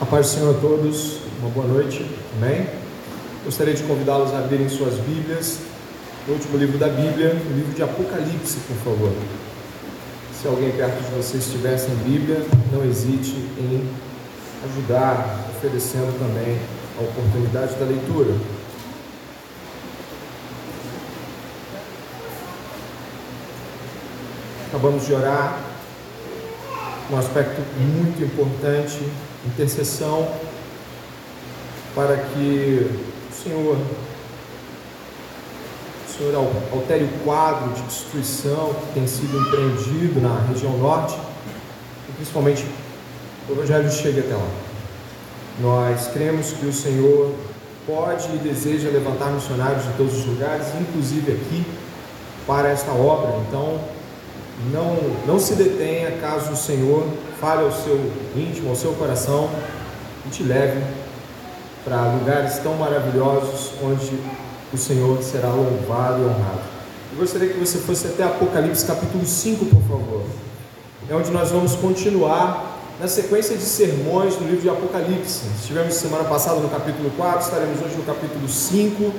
A paz do Senhor a todos, uma boa noite, amém? Gostaria de convidá-los a abrirem suas Bíblias, no último livro da Bíblia, o livro de Apocalipse, por favor. Se alguém perto de vocês estiver sem Bíblia, não hesite em ajudar, oferecendo também a oportunidade da leitura. Acabamos de orar, um aspecto muito importante, intercessão, para que o Senhor, o Senhor altere o quadro de destruição que tem sido empreendido na região norte e principalmente o Evangelho chegue até lá. Nós cremos que o Senhor pode e deseja levantar missionários de todos os lugares, inclusive aqui, para esta obra. Então, não, não se detenha caso o Senhor fale ao seu íntimo, ao seu coração e te leve para lugares tão maravilhosos onde o Senhor será louvado e honrado. Eu gostaria que você fosse até Apocalipse capítulo 5, por favor. É onde nós vamos continuar na sequência de sermões do livro de Apocalipse. Estivemos semana passada no capítulo 4, estaremos hoje no capítulo 5.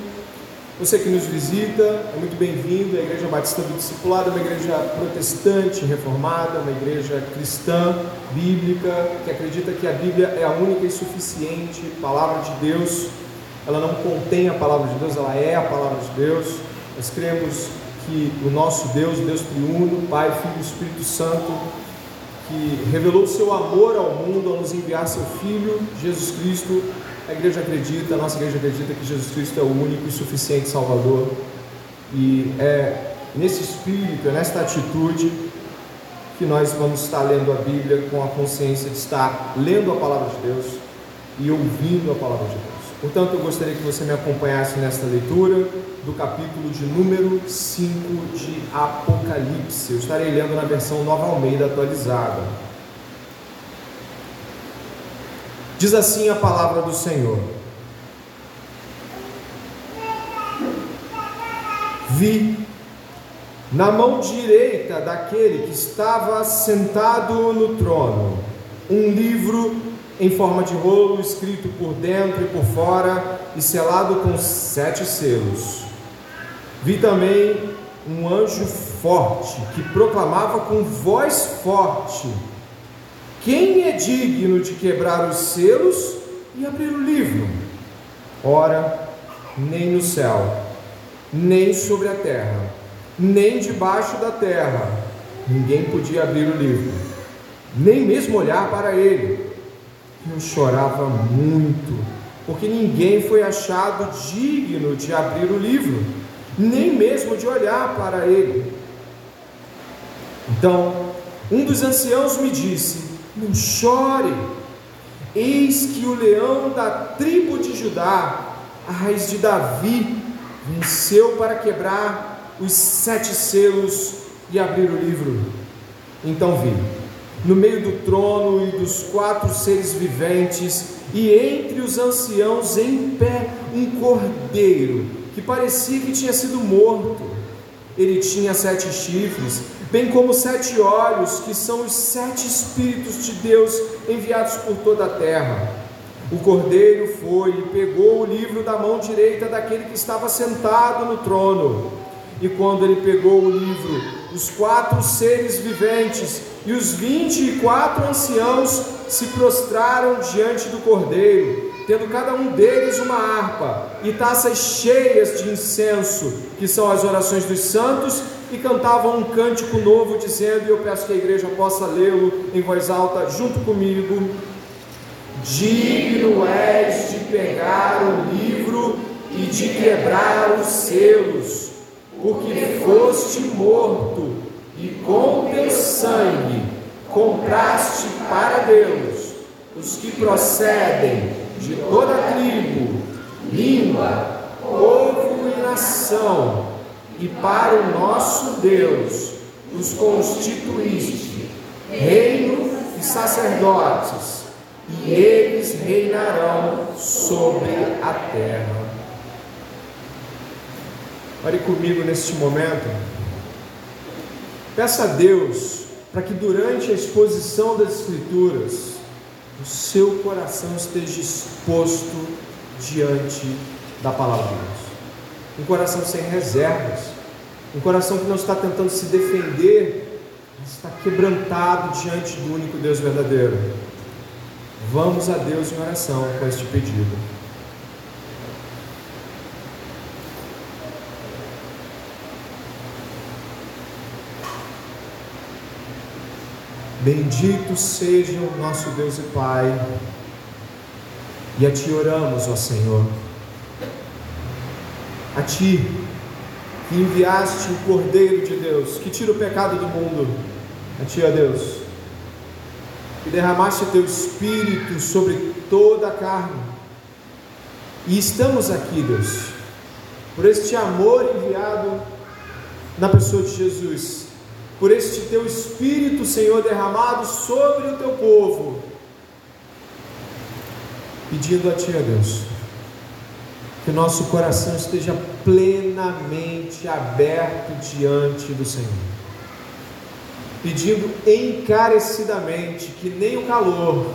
Você que nos visita é muito bem-vindo. A Igreja Batista do Discipulado é uma igreja protestante, reformada, uma igreja cristã, bíblica, que acredita que a Bíblia é a única e suficiente palavra de Deus. Ela não contém a palavra de Deus, ela é a palavra de Deus. Nós cremos que o nosso Deus, Deus triuno, Pai, Filho e Espírito Santo, que revelou seu amor ao mundo ao nos enviar seu Filho, Jesus Cristo, a igreja acredita, a nossa igreja acredita que Jesus Cristo é o único e suficiente Salvador. E é nesse espírito, é nesta atitude que nós vamos estar lendo a Bíblia com a consciência de estar lendo a palavra de Deus e ouvindo a palavra de Deus. Portanto, eu gostaria que você me acompanhasse nesta leitura do capítulo de número 5 de Apocalipse. Eu estarei lendo na versão Nova Almeida atualizada. Diz assim a palavra do Senhor: Vi na mão direita daquele que estava sentado no trono um livro em forma de rolo, escrito por dentro e por fora e selado com sete selos. Vi também um anjo forte que proclamava com voz forte: quem é digno de quebrar os selos e abrir o livro? Ora, nem no céu, nem sobre a terra, nem debaixo da terra, ninguém podia abrir o livro, nem mesmo olhar para ele. Eu chorava muito, porque ninguém foi achado digno de abrir o livro, nem mesmo de olhar para ele. Então, um dos anciãos me disse: não chore, eis que o leão da tribo de Judá, a raiz de Davi, venceu para quebrar os sete selos e abrir o livro. Então vi, no meio do trono e dos quatro seres viventes, e entre os anciãos em pé, um cordeiro que parecia que tinha sido morto. Ele tinha sete chifres bem como sete olhos, que são os sete Espíritos de Deus enviados por toda a terra. O cordeiro foi e pegou o livro da mão direita daquele que estava sentado no trono. E quando ele pegou o livro, os quatro seres viventes e os vinte e quatro anciãos se prostraram diante do cordeiro, tendo cada um deles uma harpa e taças cheias de incenso, que são as orações dos santos e cantavam um cântico novo, dizendo, e eu peço que a igreja possa lê-lo em voz alta junto comigo: Digno és de pegar o livro e de quebrar os selos, porque foste morto e com teu sangue compraste para Deus os que procedem de toda tribo, língua, povo e nação e para o nosso Deus os constituíste reino e sacerdotes, e eles reinarão sobre a terra. Ore comigo neste momento. Peça a Deus para que durante a exposição das Escrituras o seu coração esteja exposto diante da palavra de Deus. Um coração sem reservas, um coração que não está tentando se defender, mas está quebrantado diante do único Deus verdadeiro. Vamos a Deus em oração com este pedido. Bendito seja o nosso Deus e Pai, e a Ti oramos, ó Senhor. A Ti, que enviaste o Cordeiro de Deus, que tira o pecado do mundo. A Ti, ó Deus, que derramaste Teu Espírito sobre toda a carne. E estamos aqui, Deus, por este amor enviado na pessoa de Jesus por este teu Espírito, Senhor, derramado sobre o teu povo, pedindo a Ti, ó Deus, que o nosso coração esteja plenamente aberto diante do Senhor, pedindo encarecidamente que nem o calor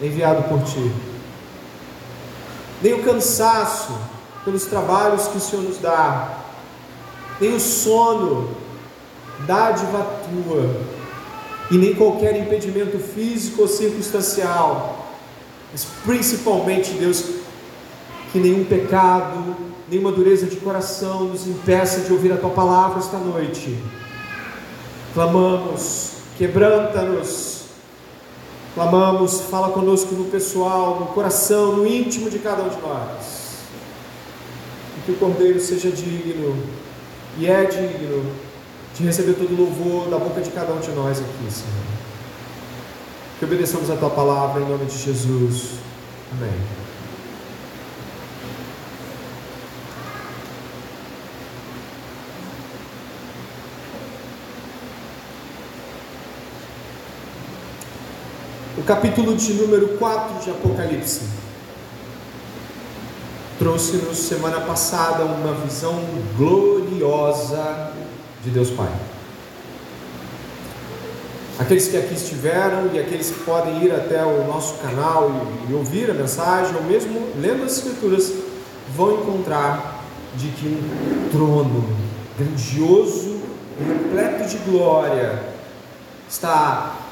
enviado por Ti, nem o cansaço pelos trabalhos que o Senhor nos dá, nem o sono dádiva tua, e nem qualquer impedimento físico ou circunstancial, mas principalmente, Deus, que nenhum pecado, nenhuma dureza de coração nos impeça de ouvir a tua palavra esta noite. Clamamos, quebranta-nos, clamamos, fala conosco no pessoal, no coração, no íntimo de cada um de nós. E que o Cordeiro seja digno, e é digno de receber todo o louvor da boca de cada um de nós aqui, Senhor. Que obedeçamos a tua palavra em nome de Jesus. Amém. Capítulo de número 4 de Apocalipse trouxe-nos semana passada uma visão gloriosa de Deus Pai. Aqueles que aqui estiveram e aqueles que podem ir até o nosso canal e, e ouvir a mensagem, ou mesmo lendo as Escrituras, vão encontrar de que um trono grandioso, repleto de glória, está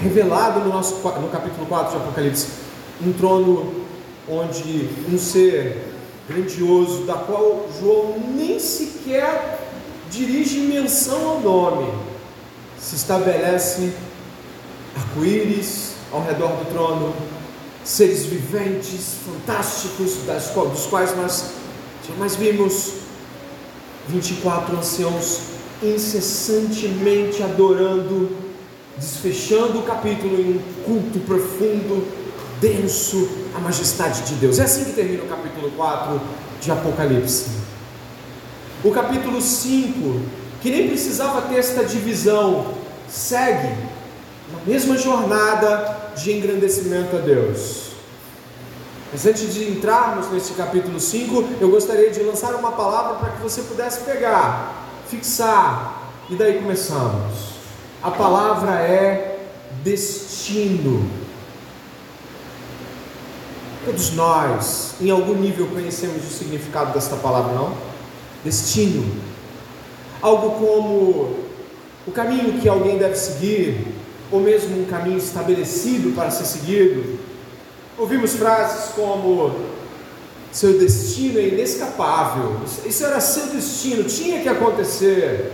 revelado no, nosso, no capítulo 4 de Apocalipse. Um trono onde um ser grandioso, da qual João nem sequer dirige menção ao nome, se estabelece arco-íris ao redor do trono, seres viventes, fantásticos, das, dos quais nós jamais vimos 24 anciãos incessantemente adorando, desfechando o capítulo em um culto profundo, denso, à majestade de Deus. É assim que termina o capítulo 4 de Apocalipse. O capítulo 5, que nem precisava ter esta divisão, segue na mesma jornada de engrandecimento a Deus. Mas antes de entrarmos nesse capítulo 5, eu gostaria de lançar uma palavra para que você pudesse pegar, fixar, e daí começamos. A palavra é destino. Todos nós, em algum nível, conhecemos o significado desta palavra, não? destino. Algo como o caminho que alguém deve seguir, ou mesmo um caminho estabelecido para ser seguido. Ouvimos frases como: seu destino é inescapável, isso era seu destino, tinha que acontecer.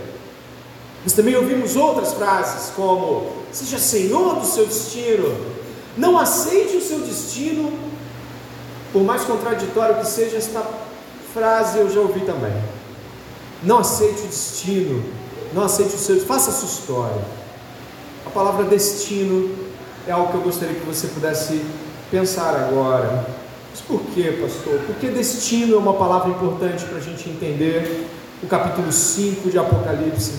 Mas também ouvimos outras frases como: seja senhor do seu destino, não aceite o seu destino, por mais contraditório que seja esta frase, eu já ouvi também. Não aceite o destino, não aceite o seu, faça a sua história. A palavra destino é algo que eu gostaria que você pudesse pensar agora. Mas por que, pastor? Porque destino é uma palavra importante para a gente entender o capítulo 5 de Apocalipse.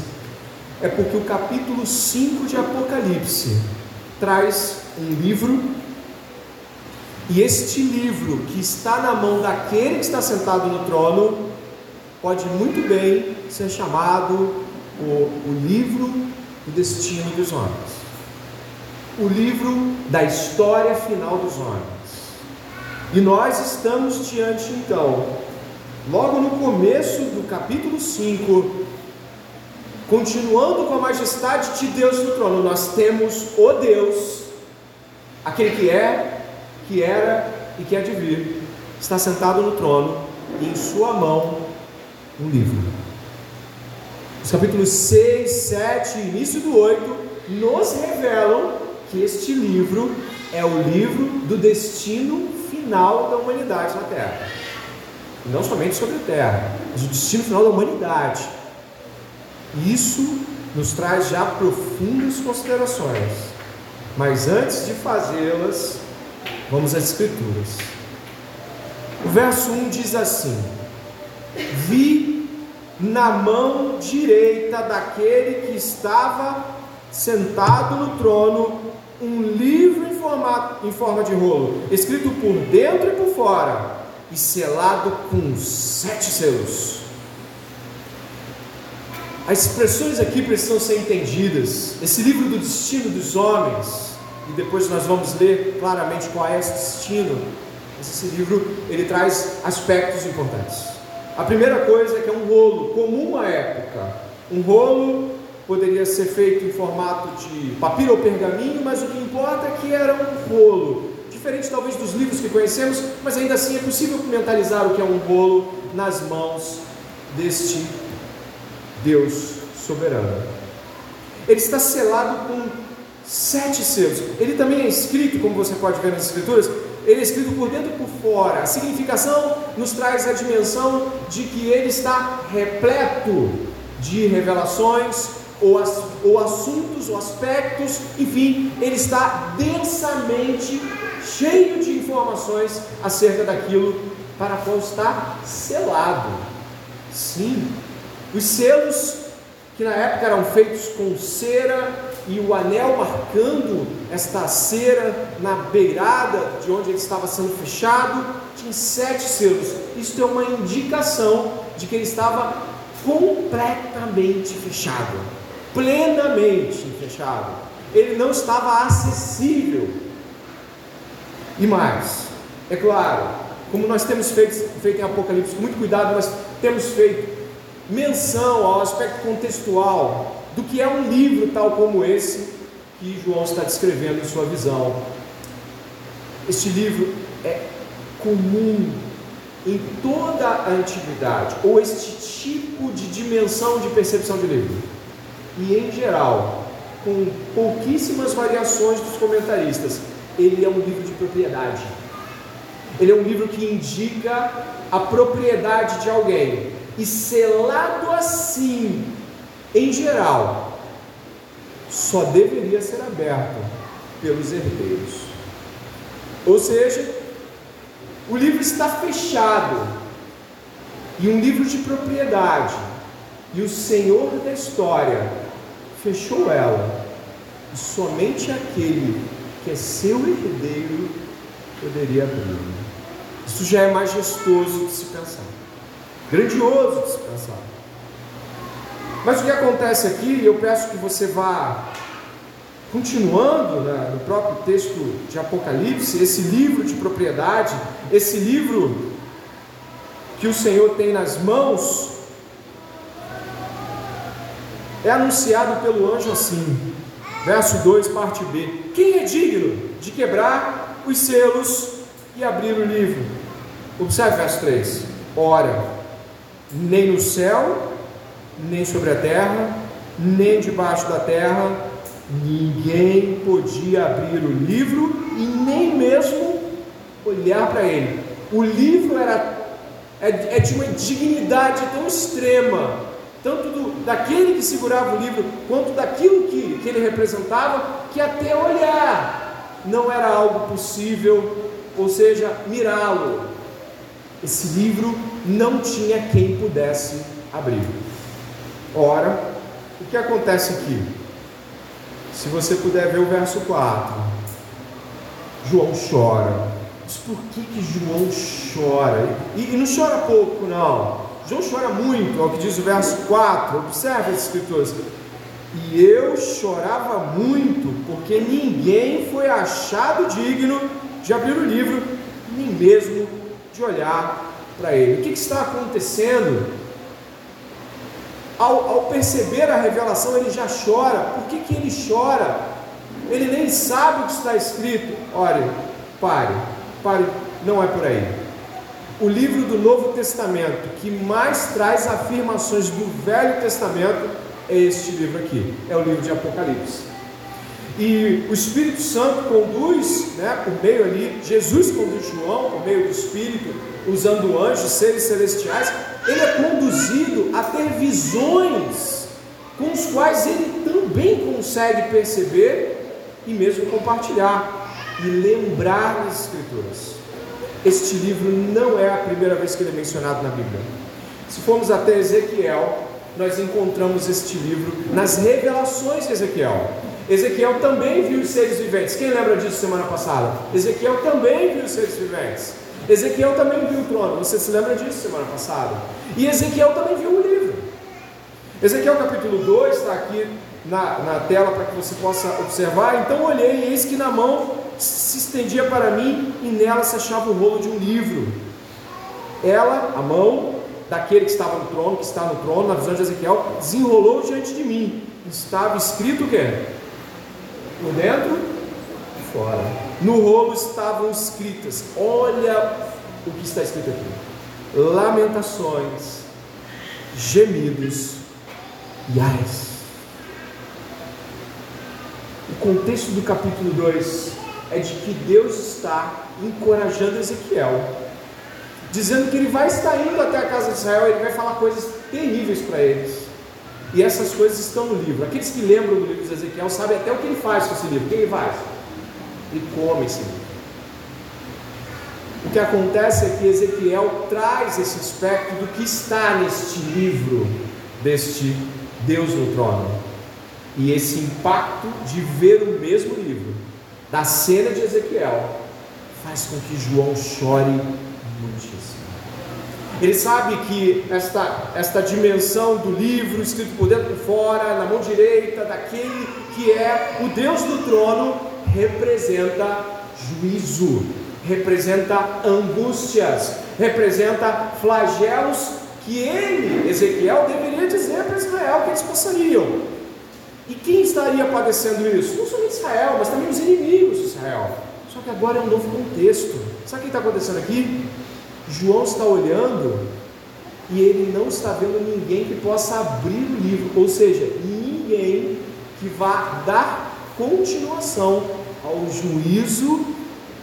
É porque o capítulo 5 de Apocalipse traz um livro, e este livro que está na mão daquele que está sentado no trono pode muito bem ser chamado o, o livro do destino dos homens. o livro da história final dos homens. E nós estamos diante então, logo no começo do capítulo 5, continuando com a majestade de Deus no trono, nós temos o Deus, aquele que é, que era e que há de vir, está sentado no trono e em sua mão um livro. Os capítulos 6, 7 e início do 8 nos revelam que este livro é o livro do destino final da humanidade na Terra. Não somente sobre a Terra, mas o destino final da humanidade. Isso nos traz já profundas considerações. Mas antes de fazê-las, vamos às Escrituras. O verso 1 diz assim: Vi na mão direita daquele que estava sentado no trono um livro em, formato, em forma de rolo, escrito por dentro e por fora, e selado com sete selos. As expressões aqui precisam ser entendidas. Esse livro do destino dos homens, e depois nós vamos ler claramente qual é esse destino. Esse livro ele traz aspectos importantes. A primeira coisa é que é um rolo comum à época. Um rolo poderia ser feito em formato de papiro ou pergaminho, mas o que importa é que era um rolo. Diferente talvez dos livros que conhecemos, mas ainda assim é possível mentalizar o que é um rolo nas mãos deste Deus soberano. Ele está selado com sete selos. Ele também é escrito, como você pode ver nas escrituras, ele é escrito por dentro e por fora. A significação nos traz a dimensão de que ele está repleto de revelações, ou, as, ou assuntos, ou aspectos, enfim, ele está densamente cheio de informações acerca daquilo para qual está selado. Sim, os selos que na época eram feitos com cera e o anel marcando esta cera na beirada de onde ele estava sendo fechado, tinha sete selos. Isso é uma indicação de que ele estava completamente fechado plenamente fechado. Ele não estava acessível. E mais, é claro, como nós temos feito, feito em Apocalipse, com muito cuidado, nós temos feito menção ao aspecto contextual do que é um livro tal como esse que João está descrevendo em sua visão. Este livro é comum em toda a antiguidade, ou este tipo de dimensão de percepção de livro e, em geral, com pouquíssimas variações dos comentaristas, ele é um livro de propriedade. Ele é um livro que indica a propriedade de alguém. E selado assim, em geral, só deveria ser aberto pelos herdeiros. Ou seja, o livro está fechado. E um livro de propriedade. E o Senhor da história fechou ela, e somente aquele que é seu herdeiro poderia abrir. Isso já é majestoso de se pensar, grandioso de se pensar. Mas o que acontece aqui, eu peço que você vá continuando né, no próprio texto de Apocalipse, esse livro de propriedade, esse livro que o Senhor tem nas mãos, é anunciado pelo anjo assim, verso 2, parte B: Quem é digno de quebrar os selos e abrir o livro? Observe verso 3: Ora, nem no céu, nem sobre a terra, nem debaixo da terra, ninguém podia abrir o livro e nem mesmo olhar para ele. O livro era é, é de uma dignidade tão extrema tanto do, daquele que segurava o livro, quanto daquilo que, que ele representava, que até olhar não era algo possível, ou seja, mirá-lo. Esse livro não tinha quem pudesse abrir. Ora, o que acontece aqui? Se você puder ver o verso 4, João chora. Mas por que, que João chora? E, e não chora pouco, não. João chora muito, ao que diz o verso 4, observe as escrituras. E eu chorava muito, porque ninguém foi achado digno de abrir o livro, nem mesmo de olhar para ele. O que, que está acontecendo? Ao, ao, perceber a revelação, ele já chora. Por que, que ele chora? Ele nem sabe o que está escrito. Olha, pare, pare, não é por aí. O livro do Novo Testamento que mais traz afirmações do Velho Testamento é este livro aqui, é o livro de Apocalipse. E o Espírito Santo conduz, né, por meio ali, Jesus conduz João por meio do Espírito, usando anjos, seres celestiais, ele é conduzido a ter visões com os quais ele também consegue perceber e mesmo compartilhar e lembrar das Escrituras. Este livro não é a primeira vez que ele é mencionado na Bíblia. Se formos até Ezequiel, nós encontramos este livro nas revelações de Ezequiel. Ezequiel também viu os seres viventes. Quem lembra disso semana passada? Ezequiel também viu os seres viventes. Ezequiel também viu o trono. Você se lembra disso semana passada? E Ezequiel também viu o livro. Ezequiel capítulo 2 está aqui na, na tela para que você possa observar. Então olhei e eis que na mão se estendia para mim e nela se achava o rolo de um livro. Ela, a mão daquele que estava no trono, que está no trono, na visão de Ezequiel, desenrolou diante de mim. Estava escrito o quê? Por dentro e fora. No rolo estavam escritas, olha o que está escrito aqui: lamentações, gemidos e ais. O contexto do capítulo 2 é de que Deus está encorajando Ezequiel, dizendo que ele vai estar indo até a casa de Israel, ele vai falar coisas terríveis para eles. E essas coisas estão no livro. Aqueles que lembram do livro de Ezequiel sabem até o que ele faz com esse livro. O que ele faz? Ele come esse livro. O que acontece é que Ezequiel traz esse aspecto do que está neste livro, deste Deus no trono. E esse impacto de ver o mesmo livro, da cena de Ezequiel, faz com que João chore muitíssimo. Ele sabe que esta, esta dimensão do livro, escrito por dentro e por fora, na mão direita daquele que é o Deus do trono, representa juízo, representa angústias, representa flagelos que ele, Ezequiel, deveria dizer para Israel que eles passariam. E quem estaria padecendo isso? Não somente Israel, mas também os inimigos de Israel. Só que agora é um novo contexto. Sabe o que está acontecendo aqui? João está olhando e ele não está vendo ninguém que possa abrir o livro, ou seja, ninguém que vá dar continuação ao juízo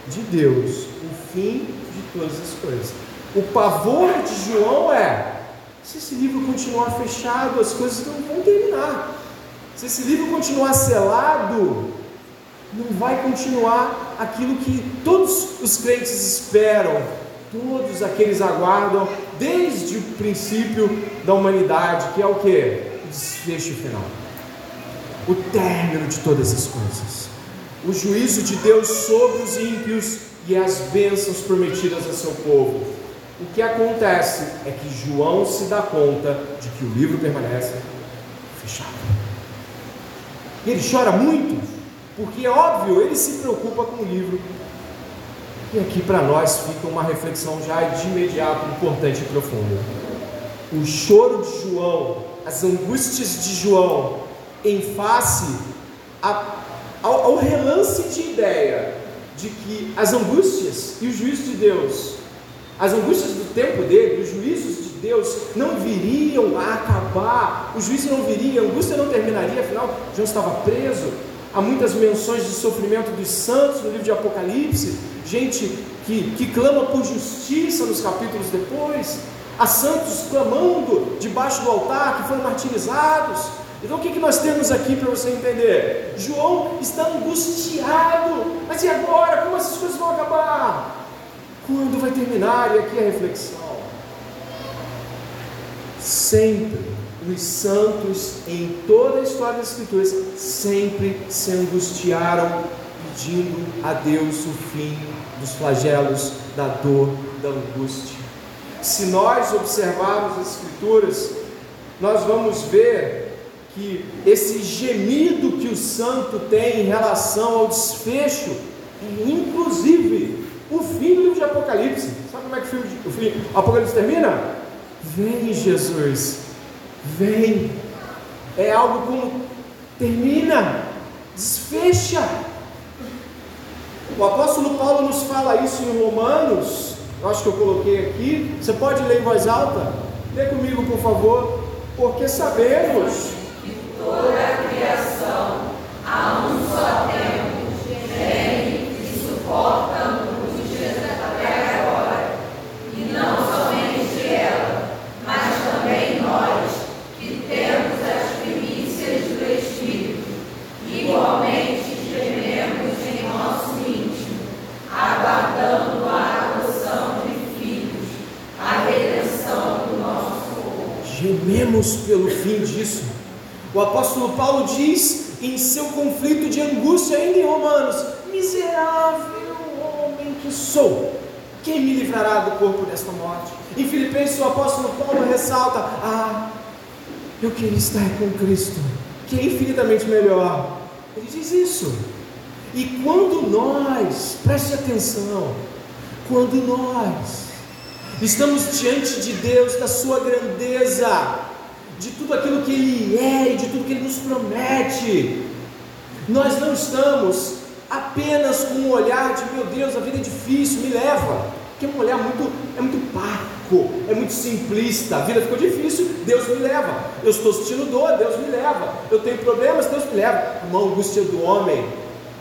de Deus, o fim de todas as coisas. O pavor de João é: se esse livro continuar fechado, as coisas não vão terminar. Se esse livro continuar selado, não vai continuar aquilo que todos os crentes esperam, todos aqueles aguardam desde o princípio da humanidade, que é o que? O desfecho final. O término de todas as coisas. O juízo de Deus sobre os ímpios e as bênçãos prometidas a seu povo. O que acontece é que João se dá conta de que o livro permanece fechado. E ele chora muito, porque é óbvio, ele se preocupa com o livro e aqui para nós fica uma reflexão já de imediato importante e profunda. O choro de João, as angústias de João, em face a, ao, ao relance de ideia de que as angústias e o juízo de Deus, as angústias do tempo dele, os juízos de Deus não viriam a acabar, o juízo não viria, a angústia não terminaria, afinal, João estava preso. Há muitas menções de sofrimento dos santos no livro de Apocalipse, gente que, que clama por justiça nos capítulos depois, há santos clamando debaixo do altar que foram martirizados. Então o que, que nós temos aqui para você entender? João está angustiado, mas e agora? Como essas coisas vão acabar? Quando vai terminar? E aqui a reflexão. Sempre os santos em toda a história das Escrituras sempre se angustiaram pedindo a Deus o fim dos flagelos, da dor, da angústia. Se nós observarmos as Escrituras, nós vamos ver que esse gemido que o santo tem em relação ao desfecho inclusive o fim do livro de Apocalipse. Sabe como é que o, filme o, fim, o Apocalipse termina? Vem Jesus, vem. É algo como termina, desfecha. O apóstolo Paulo nos fala isso em Romanos, acho que eu coloquei aqui. Você pode ler em voz alta? Lê comigo, por favor. Porque sabemos que toda a criação a um só tempo geme e suporta pelo fim disso. O apóstolo Paulo diz em seu conflito de angústia, ainda em Romanos: Miserável homem que sou, quem me livrará do corpo desta morte? Em Filipenses, o apóstolo Paulo ressalta: Ah, eu queria estar com Cristo, que é infinitamente melhor. Ele diz isso. E quando nós, preste atenção, quando nós Estamos diante de Deus, da Sua grandeza, de tudo aquilo que Ele é e de tudo que Ele nos promete. Nós não estamos apenas com um olhar de meu Deus, a vida é difícil, me leva. Que é um olhar muito, é muito parco, é muito simplista. A vida ficou difícil, Deus me leva. Eu estou sentindo dor, Deus me leva. Eu tenho problemas, Deus me leva. Uma angústia do homem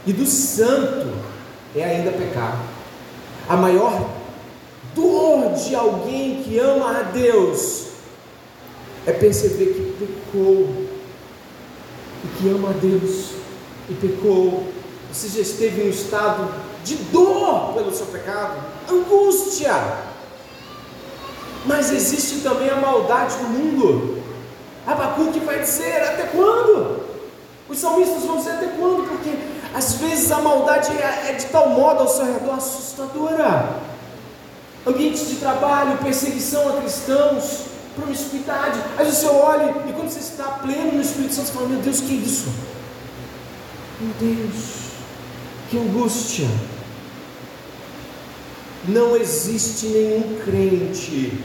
e do santo é ainda pecar. A maior dor de alguém que ama a Deus é perceber que pecou e que ama a Deus e pecou. Você já esteve em um estado de dor pelo seu pecado, angústia. Mas existe também a maldade do mundo. Abacuque vai dizer: até quando? Os salmistas vão dizer até quando? Porque às vezes a maldade é, é de tal modo ao seu redor assustadora ambientes de trabalho, perseguição a cristãos, promiscuidade. Aí você olha e quando você está pleno no Espírito Santo, você fala: Meu Deus, que é isso? Meu Deus, que angústia. Não existe nenhum crente.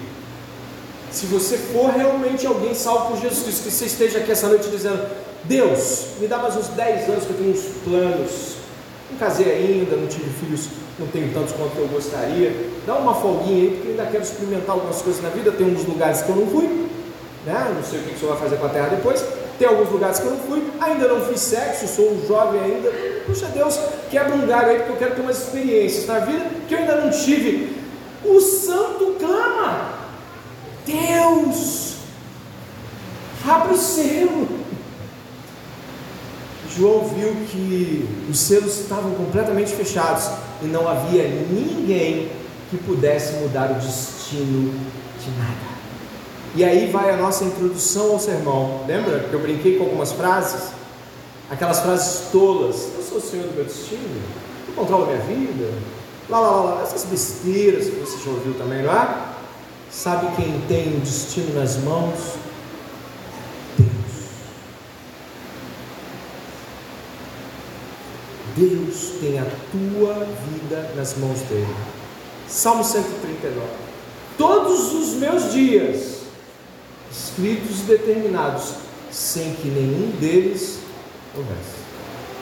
Se você for realmente alguém salvo por Jesus Cristo, que você esteja aqui essa noite dizendo: Deus, me dá mais uns 10 anos que eu tenho uns planos. Não casei ainda, não tive filhos não tenho tantos quanto eu gostaria. Dá uma folguinha aí, porque ainda quero experimentar algumas coisas na vida. Tem uns lugares que eu não fui, né? Não sei o que o senhor vai fazer com a terra depois. Tem alguns lugares que eu não fui, ainda não fiz sexo, sou um jovem ainda. Puxa Deus, quebra um galho aí, porque eu quero ter umas experiências na vida que eu ainda não tive. O santo clama: Deus, abre o selo. João viu que os selos estavam completamente fechados e não havia ninguém que pudesse mudar o destino de nada. E aí vai a nossa introdução ao sermão. Lembra que eu brinquei com algumas frases? Aquelas frases tolas. Eu sou o senhor do meu destino, eu controlo a minha vida. Lá, lá, lá. Essas besteiras que você já ouviu também, não é? Sabe quem tem o destino nas mãos? Deus tem a tua vida nas mãos dele. Salmo 139. Todos os meus dias, escritos e determinados, sem que nenhum deles houvesse.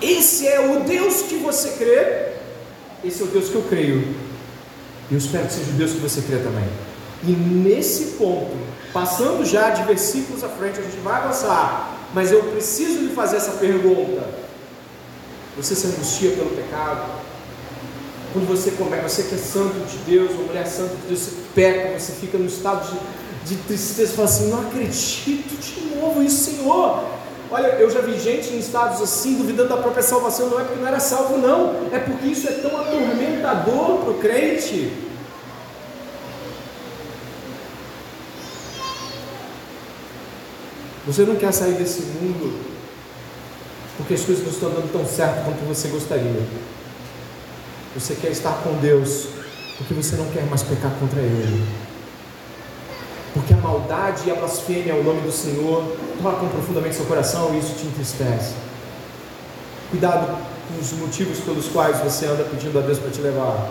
Esse é o Deus que você crê, esse é o Deus que eu creio. E eu espero que seja o Deus que você crê também. E nesse ponto, passando já de versículos à frente, a gente vai avançar, mas eu preciso lhe fazer essa pergunta. Você se angustia pelo pecado. Quando você começa, você que é santo de Deus, uma mulher santa de Deus, você peca, você fica no estado de, de tristeza, fala assim: não acredito de novo isso, Senhor. Olha, eu já vi gente em estados assim, duvidando da própria salvação, não é porque não era salvo, não, é porque isso é tão atormentador para o crente. Você não quer sair desse mundo porque as coisas não estão dando tão certo quanto você gostaria. Você quer estar com Deus porque você não quer mais pecar contra Ele. porque a maldade e a blasfêmia ao nome do Senhor tocam profundamente seu coração e isso te entristece. Cuidado com os motivos pelos quais você anda pedindo a Deus para te levar,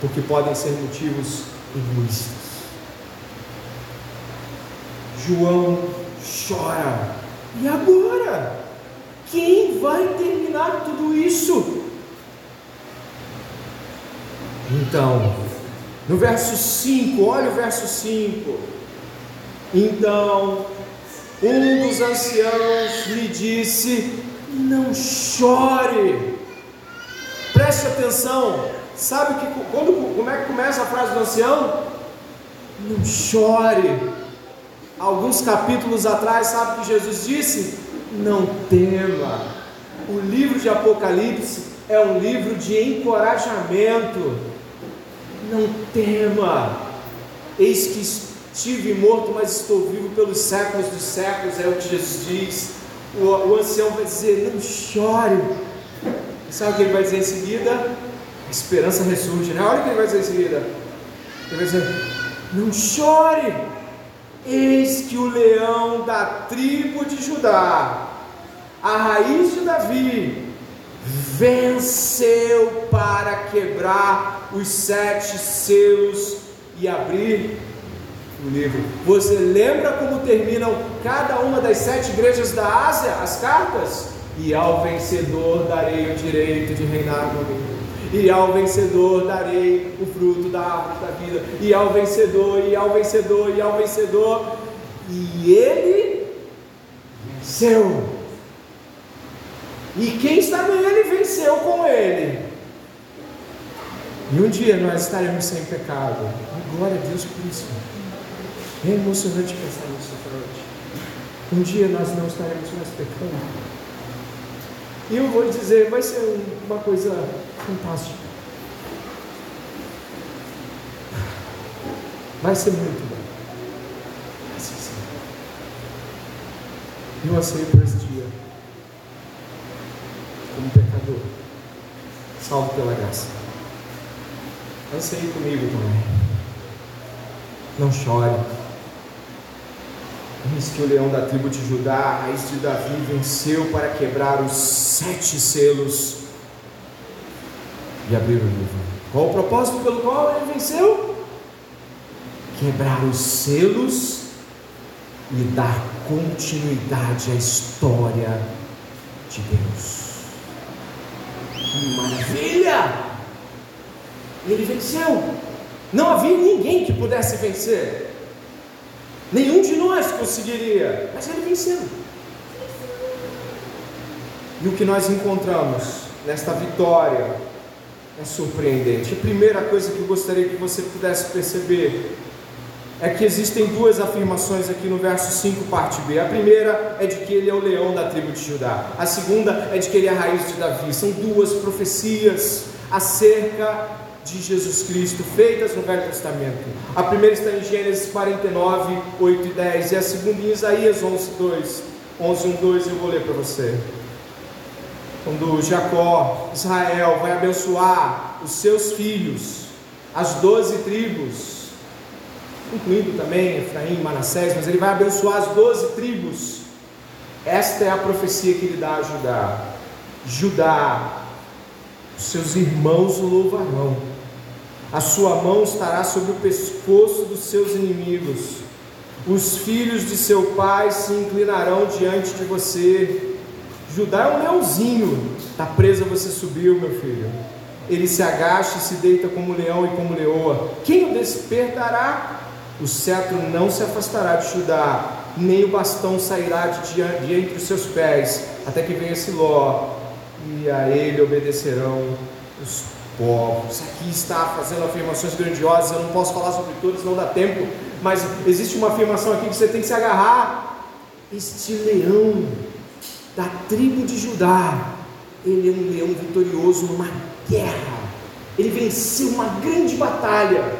porque podem ser motivos egoístas. João chora, e agora? Quem vai terminar tudo isso? Então, no verso 5, olha o verso 5. Então, um dos anciãos lhe disse: Não chore. Preste atenção. Sabe que quando como é que começa a frase do ancião? Não chore. Alguns capítulos atrás, sabe o que Jesus disse? Não tema. O livro de Apocalipse é um livro de encorajamento não tema, eis que estive morto, mas estou vivo pelos séculos dos séculos, é o que Jesus diz. O, o ancião vai dizer: Não chore. Sabe o que ele vai dizer em seguida? A esperança ressurge, né? Olha o que ele vai dizer em seguida: Ele vai dizer: Não chore, eis que o leão da tribo de Judá, a raiz de Davi, venceu para quebrar os sete selos e abrir o livro. Você lembra como terminam cada uma das sete igrejas da Ásia, as cartas? E ao vencedor darei o direito de reinar comigo. E ao vencedor darei o fruto da árvore da vida. E ao vencedor, e ao vencedor, e ao vencedor. E ele venceu. E quem está nele venceu com ele. E um dia nós estaremos sem pecado. Glória a Deus por isso. É emocionante pensar nisso noite. Um dia nós não estaremos mais pecando. E eu vou dizer, vai ser uma coisa fantástica. Vai ser muito bom. Eu por esse dia como pecador, salvo pela graça. Anseie comigo também. Não chore. Diz que o leão da tribo de Judá, raiz de Davi, venceu para quebrar os sete selos e abrir o livro. Qual o propósito pelo qual ele venceu? Quebrar os selos e dar continuidade à história de Deus. Que maravilha! Ele venceu. Não havia ninguém que pudesse vencer. Nenhum de nós conseguiria, mas ele venceu. E o que nós encontramos nesta vitória é surpreendente. A primeira coisa que eu gostaria que você pudesse perceber é que existem duas afirmações aqui no verso 5, parte B. A primeira é de que ele é o leão da tribo de Judá. A segunda é de que ele é a raiz de Davi. São duas profecias acerca de Jesus Cristo feitas no Velho Testamento. A primeira está em Gênesis 49, 8 e 10, e a segunda em Isaías 11, 2. 11, 1, 2, eu vou ler para você. Quando Jacó, Israel, vai abençoar os seus filhos, as doze tribos, incluindo também Efraim, Manassés, mas ele vai abençoar as doze tribos. Esta é a profecia que ele dá a Judá. Judá, os seus irmãos o louvarão, a sua mão estará sobre o pescoço dos seus inimigos, os filhos de seu pai se inclinarão diante de você. Judá é um leãozinho, da presa você subiu, meu filho. Ele se agacha e se deita como leão e como leoa. Quem o despertará? O cetro não se afastará de Judá, nem o bastão sairá de, de entre os seus pés, até que venha Siló, e a ele obedecerão os povos. Aqui está fazendo afirmações grandiosas, eu não posso falar sobre todas, não dá tempo, mas existe uma afirmação aqui que você tem que se agarrar. Este leão da tribo de Judá, ele é um leão vitorioso numa guerra, ele venceu uma grande batalha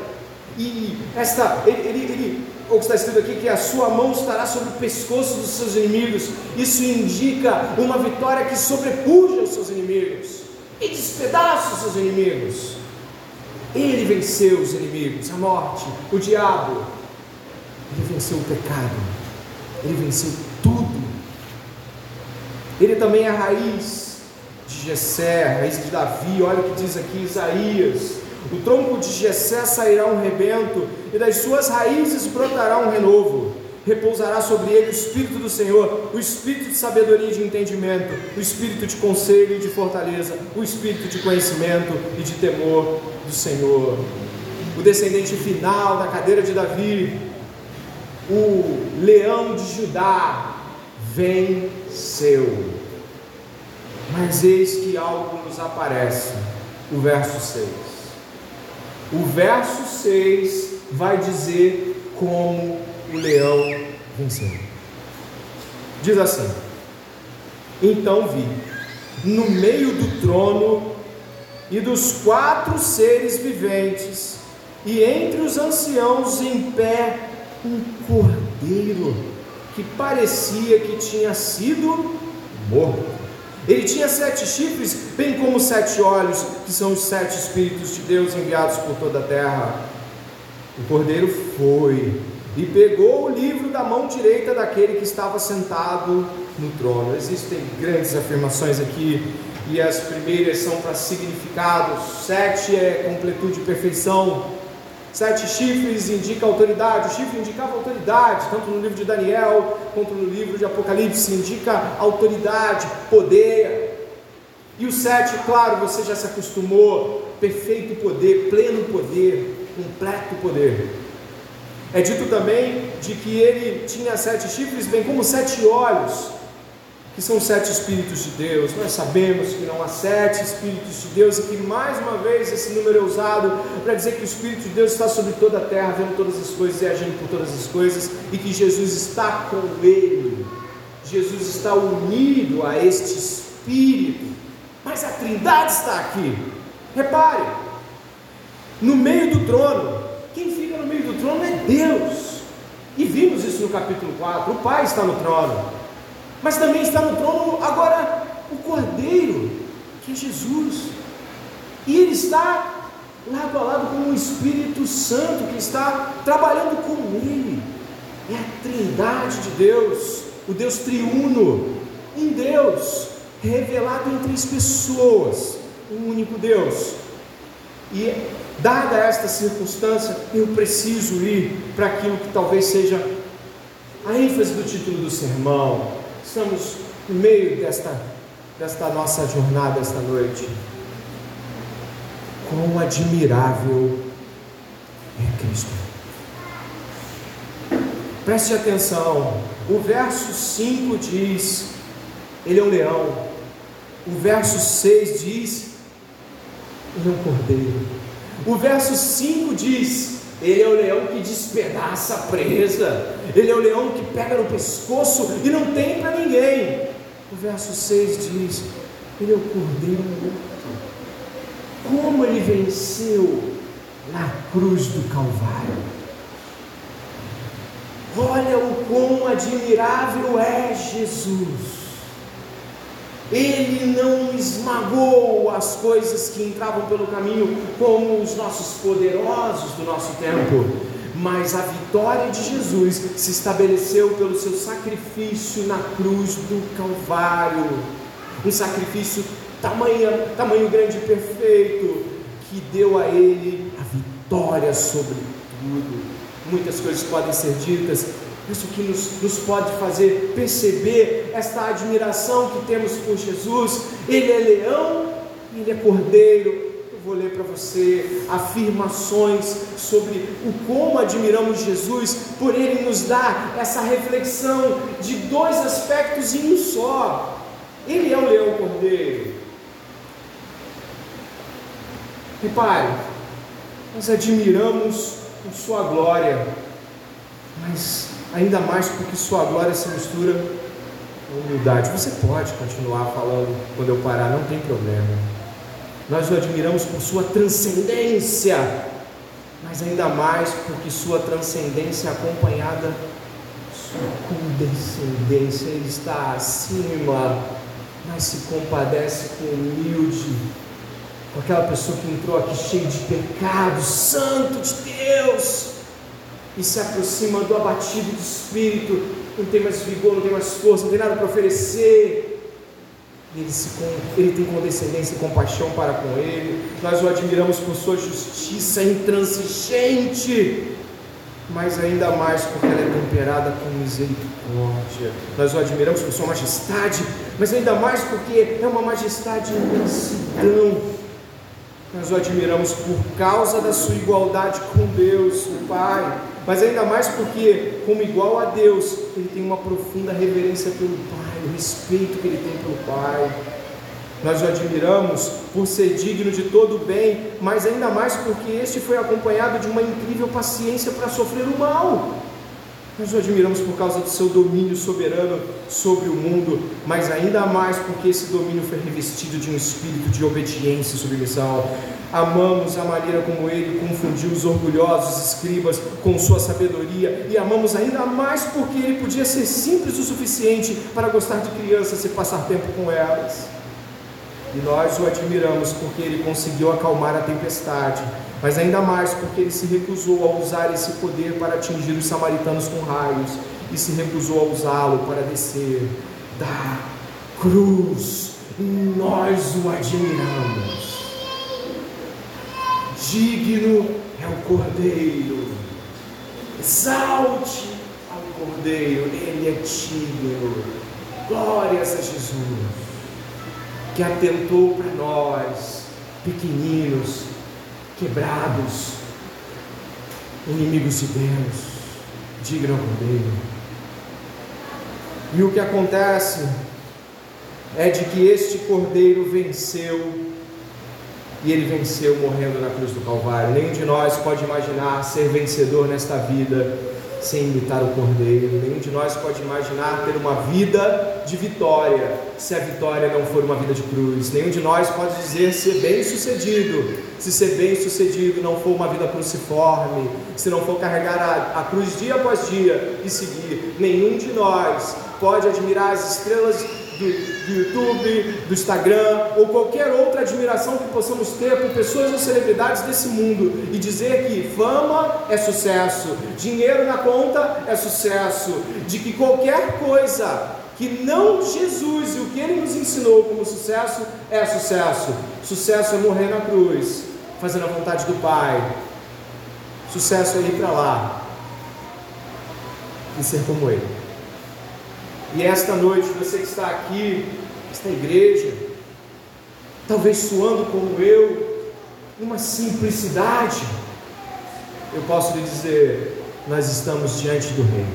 e esta, ele, ele, ele, o que está escrito aqui, que a sua mão estará sobre o pescoço dos seus inimigos, isso indica uma vitória que sobrepuja os seus inimigos e despedaça os seus inimigos. Ele venceu os inimigos, a morte, o diabo. Ele venceu o pecado, ele venceu tudo. Ele também é a raiz de Jessé, a raiz de Davi. Olha o que diz aqui Isaías. O tronco de Jessé sairá um rebento, e das suas raízes brotará um renovo. Repousará sobre ele o Espírito do Senhor, o Espírito de sabedoria e de entendimento, o Espírito de conselho e de fortaleza, o Espírito de conhecimento e de temor do Senhor. O descendente final da cadeira de Davi, o leão de Judá, venceu. Mas eis que algo nos aparece, o verso 6. O verso 6 vai dizer como o leão venceu. Diz assim: Então vi, no meio do trono e dos quatro seres viventes, e entre os anciãos em pé, um cordeiro que parecia que tinha sido morto. Ele tinha sete chifres, bem como sete olhos, que são os sete Espíritos de Deus enviados por toda a terra. O cordeiro foi e pegou o livro da mão direita daquele que estava sentado no trono. Existem grandes afirmações aqui, e as primeiras são para significados. Sete é completude e perfeição. Sete chifres indica autoridade, o chifre indicava autoridade, tanto no livro de Daniel quanto no livro de Apocalipse, indica autoridade, poder. E o sete, claro, você já se acostumou, perfeito poder, pleno poder, completo poder. É dito também de que ele tinha sete chifres, bem como sete olhos que são sete Espíritos de Deus. Nós sabemos que não há sete Espíritos de Deus e que mais uma vez esse número é usado para dizer que o Espírito de Deus está sobre toda a terra, vendo todas as coisas e agindo por todas as coisas, e que Jesus está com ele. Jesus está unido a este Espírito, mas a Trindade está aqui. Repare, no meio do trono, quem fica meio do trono é Deus. E vimos isso no capítulo 4. O Pai está no trono mas também está no trono agora o Cordeiro, que é Jesus. E ele está lado a lado com o Espírito Santo que está trabalhando com ele. É a Trindade de Deus, o Deus triuno, um Deus revelado em três pessoas, um único Deus. E dada esta circunstância, eu preciso ir para aquilo que talvez seja a ênfase do título do sermão, Estamos no meio desta, desta nossa jornada esta noite. Quão admirável é Cristo. Preste atenção, o verso 5 diz: Ele é um leão. O verso 6 diz: Ele é um cordeiro. O verso 5 diz: ele é o leão que despedaça a presa. Ele é o leão que pega no pescoço e não tem para ninguém. O verso 6 diz: Ele é o cordeiro morto. Como ele venceu na cruz do Calvário. Olha o quão admirável é Jesus. Ele não esmagou as coisas que entravam pelo caminho, como os nossos poderosos do nosso tempo, mas a vitória de Jesus se estabeleceu pelo seu sacrifício na cruz do Calvário um sacrifício tamanho, tamanho grande e perfeito, que deu a ele a vitória sobre tudo. Muitas coisas podem ser ditas, isso que nos, nos pode fazer perceber esta admiração que temos por Jesus. Ele é leão, ele é cordeiro. Vou ler para você afirmações sobre o como admiramos Jesus, por ele nos dar essa reflexão de dois aspectos em um só. Ele é o leão cordeiro. Repare, nós admiramos por sua glória, mas ainda mais porque Sua glória se mistura com humildade. Você pode continuar falando quando eu parar, não tem problema. Nós o admiramos por Sua transcendência, mas ainda mais porque Sua transcendência é acompanhada Sua condescendência. Ele está acima, mas se compadece com humilde com aquela pessoa que entrou aqui cheio de pecado, santo de Deus, e se aproxima do abatido de espírito, não tem mais vigor, não tem mais força, não tem nada para oferecer. Ele, se, ele tem condescendência e compaixão para com ele. Nós o admiramos por sua justiça intransigente, mas ainda mais porque ela é temperada com misericórdia. Nós o admiramos por sua majestade, mas ainda mais porque é uma majestade em mansidão. Nós o admiramos por causa da sua igualdade com Deus, o Pai, mas ainda mais porque, como igual a Deus, ele tem uma profunda reverência pelo Pai, o respeito que ele tem pelo Pai. Nós o admiramos por ser digno de todo bem, mas ainda mais porque este foi acompanhado de uma incrível paciência para sofrer o mal. Nós o admiramos por causa do seu domínio soberano sobre o mundo, mas ainda mais porque esse domínio foi revestido de um espírito de obediência e submissão. Amamos a maneira como ele confundiu os orgulhosos escribas com sua sabedoria, e amamos ainda mais porque ele podia ser simples o suficiente para gostar de crianças e passar tempo com elas. E nós o admiramos porque ele conseguiu acalmar a tempestade, mas ainda mais porque ele se recusou a usar esse poder para atingir os samaritanos com raios e se recusou a usá-lo para descer da cruz. Nós o admiramos. Digno é o Cordeiro. Exalte ao Cordeiro, ele é digno. Glórias a Jesus que atentou para nós, pequeninos, quebrados, inimigos de Deus, digno ao Cordeiro. E o que acontece é de que este Cordeiro venceu, e ele venceu morrendo na cruz do Calvário. Nenhum de nós pode imaginar ser vencedor nesta vida sem imitar o Cordeiro. Nenhum de nós pode imaginar ter uma vida de vitória se a vitória não for uma vida de cruz. Nenhum de nós pode dizer ser bem sucedido se ser bem sucedido não for uma vida cruciforme, se não for carregar a, a cruz dia após dia e seguir. Nenhum de nós pode admirar as estrelas do, do, YouTube, do Instagram ou qualquer outra admiração que possamos ter por pessoas ou celebridades desse mundo e dizer que fama é sucesso, dinheiro na conta é sucesso, de que qualquer coisa que não Jesus e o que ele nos ensinou como sucesso é sucesso. Sucesso é morrer na cruz, fazendo a vontade do Pai. Sucesso é ir para lá e ser como Ele. E esta noite, você que está aqui, esta igreja, talvez suando como eu, numa simplicidade, eu posso lhe dizer: nós estamos diante do Rei.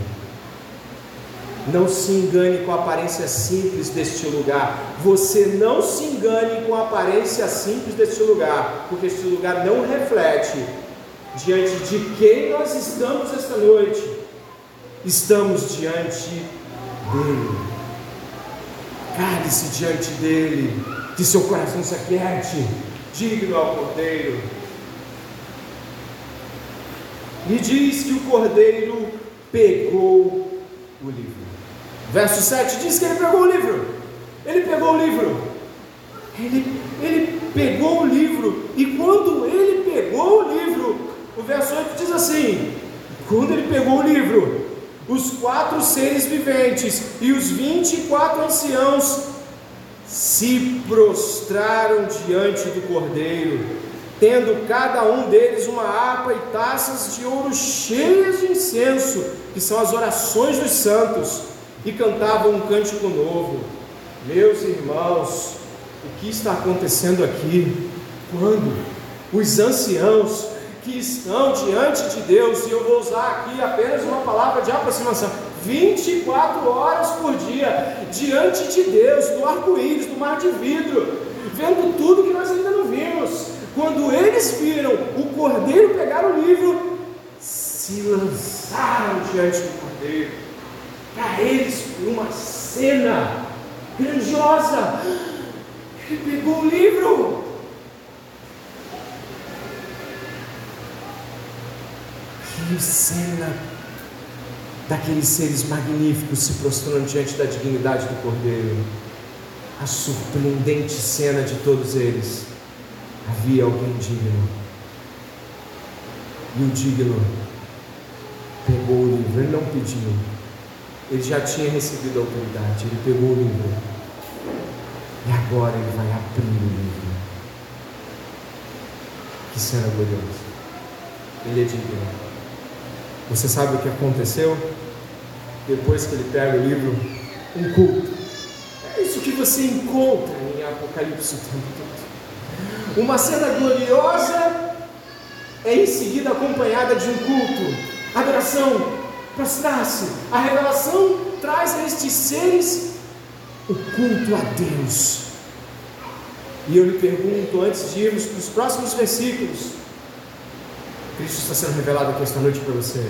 Não se engane com a aparência simples deste lugar. Você não se engane com a aparência simples deste lugar, porque este lugar não reflete diante de quem nós estamos esta noite. Estamos diante dele. Cale-se diante dele, que seu coração se aquiete, digno ao cordeiro. E diz que o cordeiro pegou o livro. Verso 7 diz que ele pegou o livro. Ele pegou o livro. Ele, ele pegou o livro. E quando ele pegou o livro, o verso 8 diz assim: quando ele pegou o livro, os quatro seres viventes e os vinte e quatro anciãos se prostraram diante do Cordeiro, tendo cada um deles uma harpa e taças de ouro cheias de incenso, que são as orações dos santos, e cantavam um cântico novo. Meus irmãos, o que está acontecendo aqui? Quando os anciãos que estão diante de Deus, e eu vou usar aqui apenas uma palavra de aproximação, 24 horas por dia, diante de Deus, do arco-íris, do mar de vidro, vendo tudo que nós ainda não vimos. Quando eles viram o cordeiro pegar o livro, se lançaram diante do cordeiro. Para eles uma cena grandiosa. Ele pegou o livro. Que cena daqueles seres magníficos se prostrando diante da dignidade do Cordeiro. A surpreendente cena de todos eles. Havia alguém digno. E o digno pegou o livro, ele não pediu, ele já tinha recebido a autoridade, ele pegou o livro e agora ele vai abrir o livro. Que cena gloriosa! Ele é digno. Você sabe o que aconteceu? Depois que ele pega o livro, um culto. É isso que você encontra em Apocalipse Uma cena gloriosa é em seguida acompanhada de um culto, adoração, prostrar-se. A revelação traz a estes seres o culto a Deus. E eu lhe pergunto, antes de irmos para os próximos versículos, Cristo está sendo revelado aqui esta noite para você.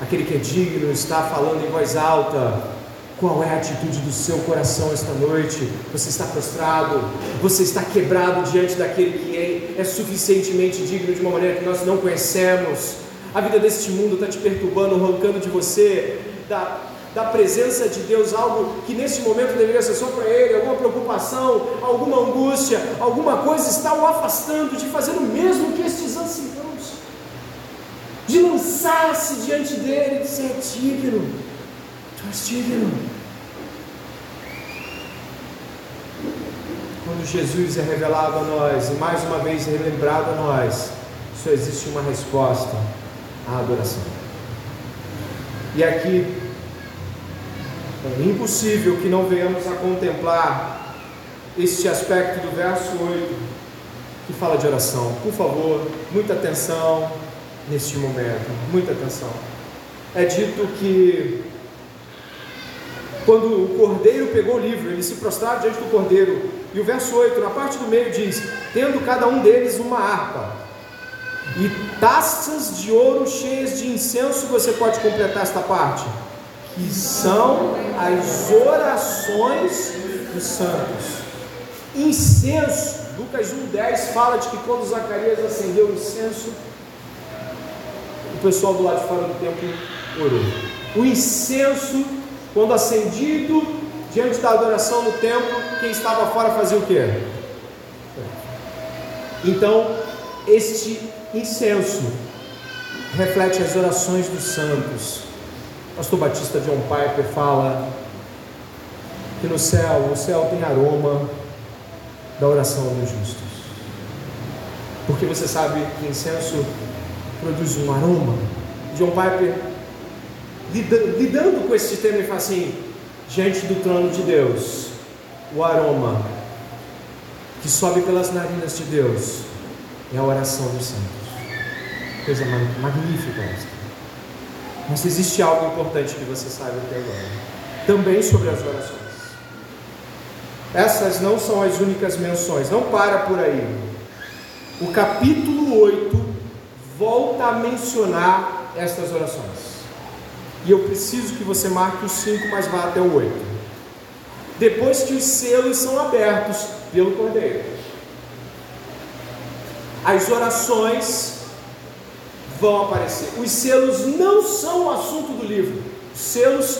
Aquele que é digno está falando em voz alta. Qual é a atitude do seu coração esta noite? Você está prostrado? Você está quebrado diante daquele que é, é suficientemente digno de uma maneira que nós não conhecemos? A vida deste mundo está te perturbando, arrancando de você da, da presença de Deus algo que neste momento deveria ser só para Ele, alguma preocupação, alguma angústia, alguma coisa está o afastando de fazer o mesmo que estes anciãos, de lançar-se diante dele e dizer: é digno, tu és digno. Quando Jesus é revelado a nós e mais uma vez relembrado a nós, só existe uma resposta a adoração. E aqui é impossível que não venhamos a contemplar este aspecto do verso 8 que fala de oração. Por favor, muita atenção neste momento, muita atenção. É dito que quando o cordeiro pegou o livro, ele se prostrava diante do cordeiro, e o verso 8, na parte do meio, diz: Tendo cada um deles uma harpa, e taças de ouro cheias de incenso, você pode completar esta parte, que são as orações dos santos. Incenso, Lucas 1,10 fala de que quando Zacarias acendeu o incenso, o pessoal do lado de fora do templo orou. O incenso, quando acendido diante da adoração no templo, quem estava fora fazia o quê? Então, este incenso reflete as orações dos santos. Pastor Batista John Piper fala que no céu, o céu tem aroma da oração dos justos. Porque você sabe que incenso produz um aroma. John Piper, lidando com esse tema, ele fala assim: diante do trono de Deus, o aroma que sobe pelas narinas de Deus é a oração dos santos. Coisa magnífica esta. Mas existe algo importante que você sabe até agora. Também sobre as orações. Essas não são as únicas menções. Não para por aí. O capítulo 8 volta a mencionar estas orações. E eu preciso que você marque os 5, mas vá até o 8. Depois que os selos são abertos pelo Cordeiro. As orações vão aparecer. Os selos não são o assunto do livro. Os selos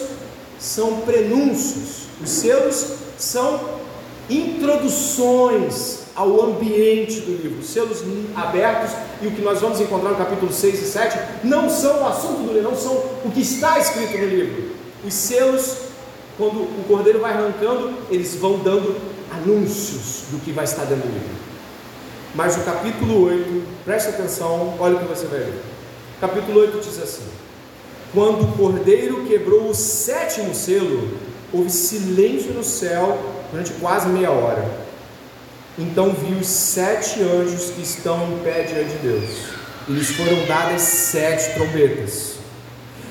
são prenúncios. Os selos são introduções ao ambiente do livro. Os selos abertos e o que nós vamos encontrar no capítulo 6 e 7 não são o assunto do livro, não são o que está escrito no livro. Os selos, quando o cordeiro vai arrancando, eles vão dando anúncios do que vai estar dentro do livro. Mas o capítulo 8, preste atenção, olha o que você vai ver. Capítulo 8 diz assim: Quando o cordeiro quebrou o sétimo selo, houve silêncio no céu durante quase meia hora. Então vi os sete anjos que estão em pé diante de Deus. E lhes foram dadas sete trombetas.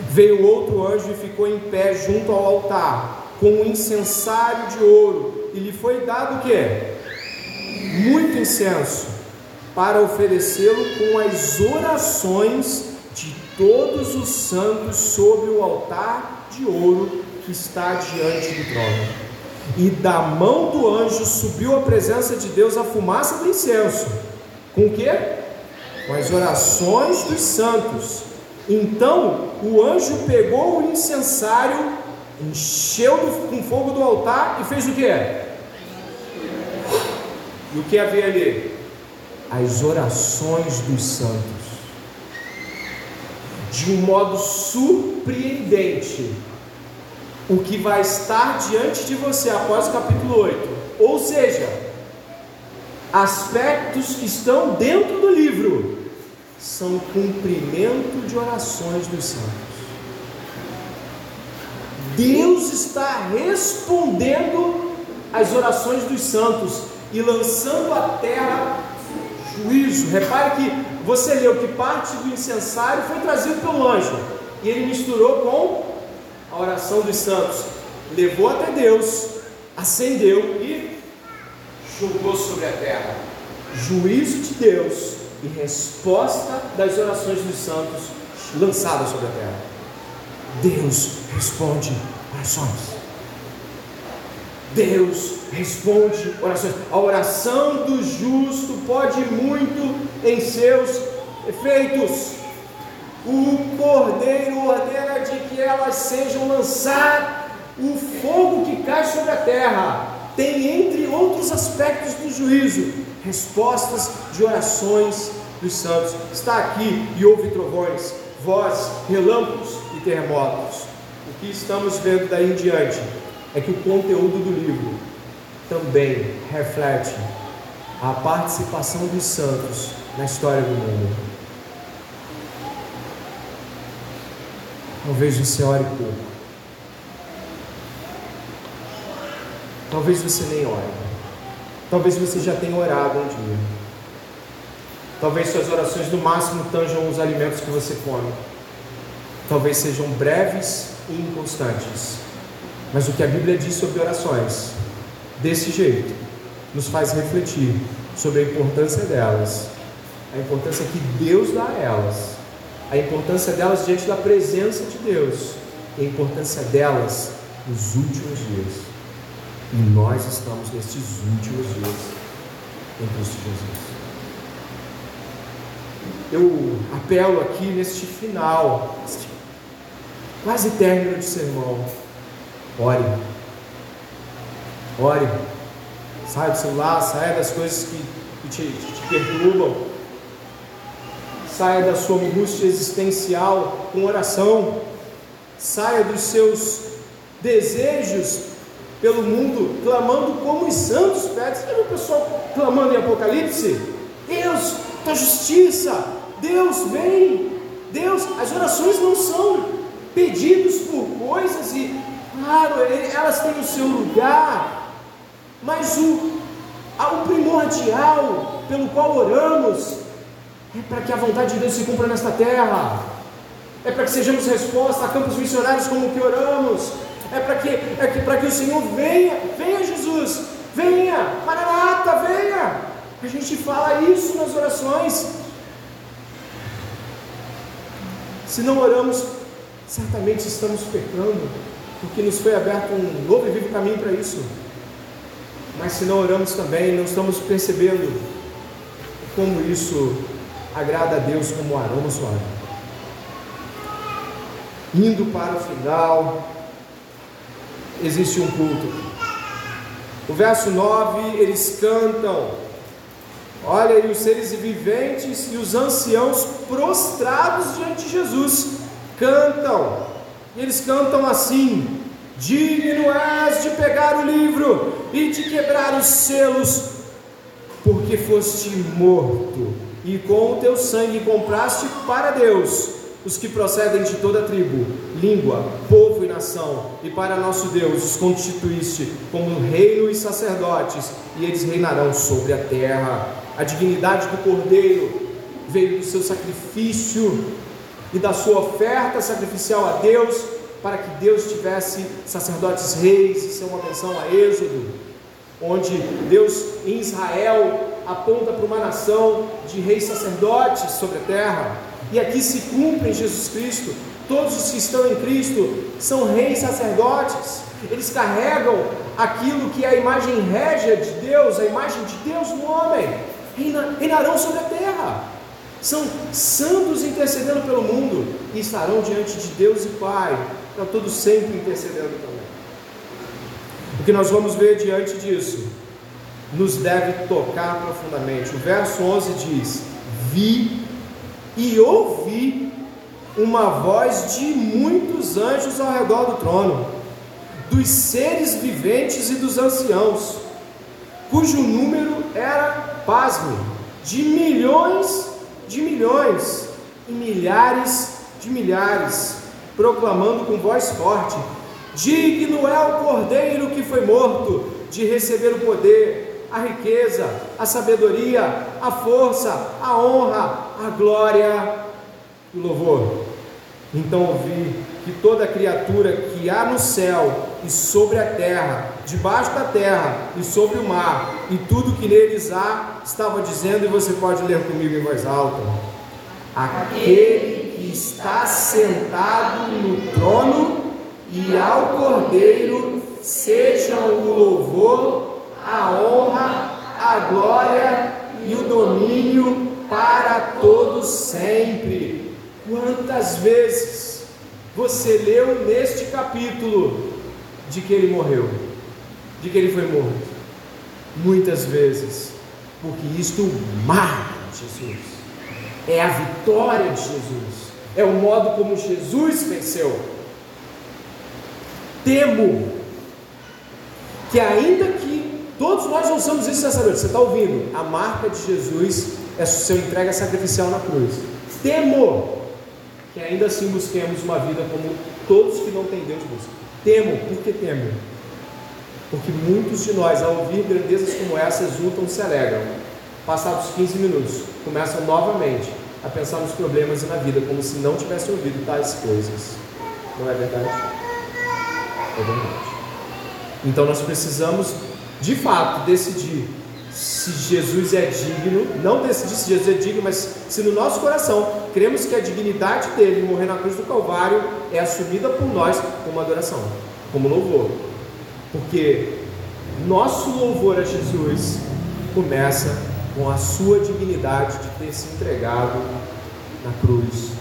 Veio outro anjo e ficou em pé junto ao altar, com um incensário de ouro, e lhe foi dado o que? Muito incenso, para oferecê-lo com as orações todos os santos sobre o altar de ouro que está diante do trono. E da mão do anjo subiu a presença de Deus a fumaça do incenso. Com que? Com as orações dos santos. Então o anjo pegou o incensário, encheu com fogo do altar e fez o que? E o que havia ali? As orações dos santos de um modo surpreendente o que vai estar diante de você após o capítulo 8. Ou seja, aspectos que estão dentro do livro são cumprimento de orações dos santos. Deus está respondendo às orações dos santos e lançando à terra juízo. Repare que você leu que parte do incensário foi trazido pelo anjo e ele misturou com a oração dos santos, levou até Deus, acendeu e jogou sobre a terra. Juízo de Deus e resposta das orações dos santos lançadas sobre a terra. Deus responde orações. Deus responde orações. A oração do justo pode muito em seus efeitos. O Cordeiro ordena de que elas sejam lançadas o fogo que cai sobre a terra. Tem, entre outros aspectos do juízo, respostas de orações dos santos. Está aqui e houve trovões, vozes, relâmpagos e terremotos. O que estamos vendo daí em diante é que o conteúdo do livro também reflete a participação dos santos na história do mundo. Talvez você ore pouco. Talvez você nem ore. Talvez você já tenha orado um dia. Talvez suas orações no máximo tanjam os alimentos que você come. Talvez sejam breves e inconstantes. Mas o que a Bíblia diz sobre orações, desse jeito, nos faz refletir sobre a importância delas, a importância que Deus dá a elas, a importância delas diante da presença de Deus, e a importância delas nos últimos dias. E nós estamos nestes últimos dias em Cristo Jesus. Eu apelo aqui neste final, quase término de sermão, Ore. Ore. Saia do celular, saia das coisas que, te, te perturbam. Saia da sua angústia existencial com oração. Saia dos seus desejos pelo mundo, clamando como os santos pedem. Você viu o pessoal clamando em Apocalipse? Deus, da justiça, Deus vem, Deus, as orações não são pedidos por coisas e Claro, elas têm o seu lugar, mas o, o primordial pelo qual oramos é para que a vontade de Deus se cumpra nesta terra, é para que sejamos resposta a campos missionários como que oramos, é para que, é que, para que o Senhor venha, venha Jesus, venha, Maranata, venha. A gente fala isso nas orações. Se não oramos, certamente estamos pecando porque nos foi aberto um novo e vivo caminho para isso. Mas se não oramos também, não estamos percebendo como isso agrada a Deus como aroma suave. Indo para o final, existe um culto. O verso 9, eles cantam. Olha aí, os seres viventes e os anciãos prostrados diante de Jesus cantam. Eles cantam assim: Digno és de pegar o livro e de quebrar os selos, porque foste morto, e com o teu sangue compraste para Deus os que procedem de toda tribo, língua, povo e nação, e para nosso Deus os constituíste como reino e sacerdotes, e eles reinarão sobre a terra. A dignidade do Cordeiro veio do seu sacrifício e da sua oferta sacrificial a Deus, para que Deus tivesse sacerdotes reis, isso é uma menção a Êxodo, onde Deus em Israel aponta para uma nação de reis sacerdotes sobre a terra, e aqui se cumpre em Jesus Cristo, todos os que estão em Cristo são reis sacerdotes, eles carregam aquilo que é a imagem régia de Deus, a imagem de Deus no homem, reinarão sobre a terra são santos intercedendo pelo mundo e estarão diante de Deus e Pai, para todos sempre intercedendo também. O que nós vamos ver diante disso nos deve tocar profundamente. O verso 11 diz: Vi e ouvi uma voz de muitos anjos ao redor do trono, dos seres viventes e dos anciãos, cujo número era, pasme, de milhões de milhões e milhares de milhares, proclamando com voz forte: Digno é o Cordeiro que foi morto de receber o poder, a riqueza, a sabedoria, a força, a honra, a glória e o louvor. Então ouvi que toda criatura que há no céu e sobre a terra, debaixo da terra e sobre o mar, e tudo que neles há, estava dizendo, e você pode ler comigo em voz alta: Aquele que está sentado no trono e ao Cordeiro sejam o louvor, a honra, a glória e o domínio para todos sempre. Quantas vezes você leu neste capítulo de que ele morreu, de que ele foi morto? Muitas vezes, porque isto marca Jesus, é a vitória de Jesus, é o modo como Jesus venceu. Temo que, ainda que todos nós ouçamos isso nessa noite, você está ouvindo? A marca de Jesus é seu entrega sacrificial na cruz. Temo que ainda assim busquemos uma vida como todos que não têm Deus buscam. Temo, por que temo? Porque muitos de nós, ao ouvir grandezas como essa, exultam e se alegram. Passados 15 minutos, começam novamente a pensar nos problemas e na vida, como se não tivessem ouvido tais coisas. Não é verdade? É verdade. Então nós precisamos, de fato, decidir se Jesus é digno, não decidir se Jesus é digno, mas se no nosso coração cremos que a dignidade dele morrer na cruz do Calvário é assumida por nós como adoração, como louvor. Porque nosso louvor a Jesus começa com a sua dignidade de ter se entregado na cruz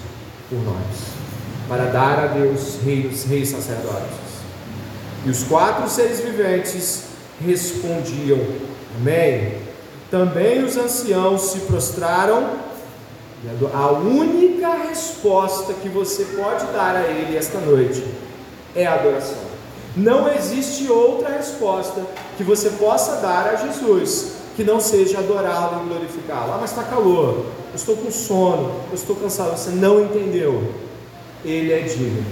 por nós, para dar a Deus reis, reis sacerdotes. E os quatro seres viventes respondiam: Amém. Também os anciãos se prostraram. A única resposta que você pode dar a Ele esta noite é a adoração. Não existe outra resposta que você possa dar a Jesus que não seja adorá-lo e glorificá-lo. Ah, mas está calor, eu estou com sono, eu estou cansado. Você não entendeu. Ele é digno.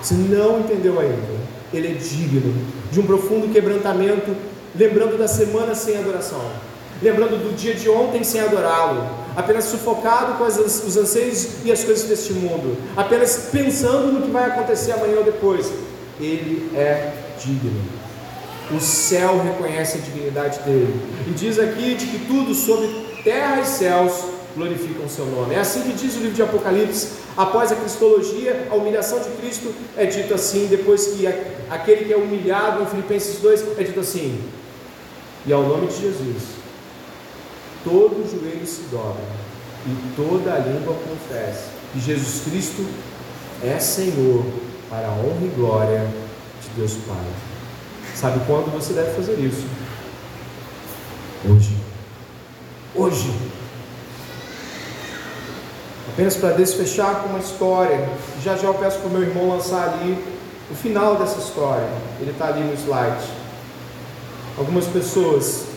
Você não entendeu ainda. Ele é digno de um profundo quebrantamento lembrando da semana sem adoração, lembrando do dia de ontem sem adorá-lo, apenas sufocado com as, os anseios e as coisas deste mundo, apenas pensando no que vai acontecer amanhã ou depois. Ele é digno. O céu reconhece a dignidade dele. E diz aqui de que tudo sobre terra e céus glorificam o seu nome. É assim que diz o livro de Apocalipse. Após a cristologia, a humilhação de Cristo é dito assim, depois que aquele que é humilhado em Filipenses 2 é dito assim: e ao nome de Jesus, todo joelho se dobra e toda língua confessa que Jesus Cristo é Senhor para a honra e glória de Deus Pai. Sabe quando você deve fazer isso? Hoje. Hoje. Apenas para desfechar com uma história. Já já eu peço para o meu irmão lançar ali o final dessa história. Ele está ali no slide. Algumas pessoas,